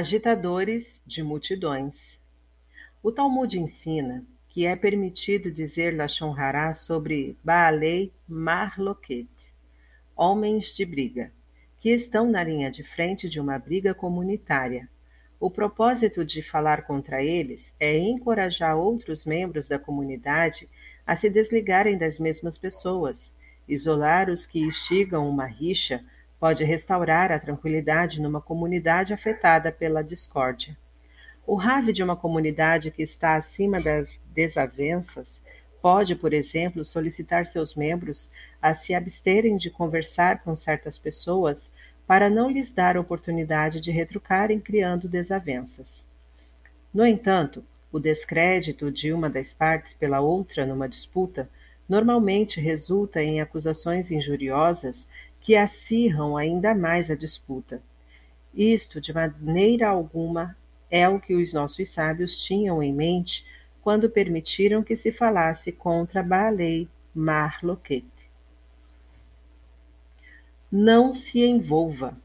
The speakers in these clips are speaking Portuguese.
Agitadores de multidões. O Talmud ensina que é permitido dizer Lashon Hará sobre Baalei Marloquet, homens de briga, que estão na linha de frente de uma briga comunitária. O propósito de falar contra eles é encorajar outros membros da comunidade a se desligarem das mesmas pessoas. Isolar os que instigam uma rixa pode restaurar a tranquilidade numa comunidade afetada pela discórdia. O rave de uma comunidade que está acima das desavenças pode, por exemplo, solicitar seus membros a se absterem de conversar com certas pessoas para não lhes dar oportunidade de retrucarem criando desavenças. No entanto, o descrédito de uma das partes pela outra numa disputa normalmente resulta em acusações injuriosas que acirram ainda mais a disputa. Isto, de maneira alguma, é o que os nossos sábios tinham em mente quando permitiram que se falasse contra Baalei Marloquete. Não se envolva.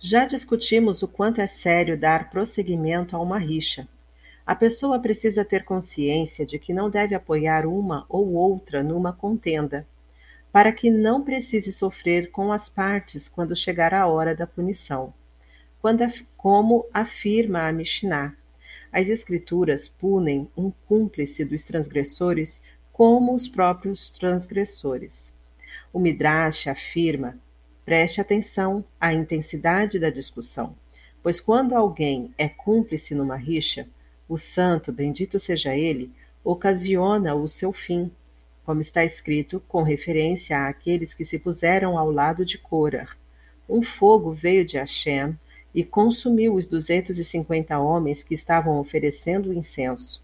Já discutimos o quanto é sério dar prosseguimento a uma rixa. A pessoa precisa ter consciência de que não deve apoiar uma ou outra numa contenda, para que não precise sofrer com as partes quando chegar a hora da punição. Como afirma a Mishnah, as Escrituras punem um cúmplice dos transgressores como os próprios transgressores. O Midrash afirma: preste atenção à intensidade da discussão, pois quando alguém é cúmplice numa rixa, o santo, bendito seja ele, ocasiona o seu fim, como está escrito com referência àqueles que se puseram ao lado de Corar. Um fogo veio de Hashem e consumiu os duzentos e cinquenta homens que estavam oferecendo incenso.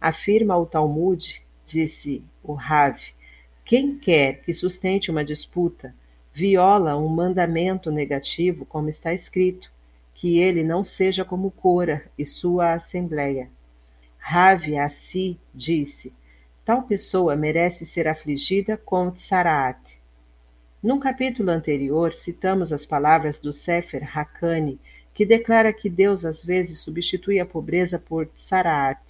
Afirma o Talmud, disse o Rav, quem quer que sustente uma disputa, viola um mandamento negativo, como está escrito, que ele não seja como Cora e sua assembleia. Rave a si disse: Tal pessoa merece ser afligida com Tsaraat. Num capítulo anterior, citamos as palavras do Sefer Hakani, que declara que Deus às vezes substitui a pobreza por Tsaraat,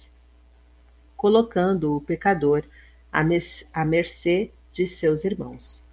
colocando o pecador à mercê de seus irmãos.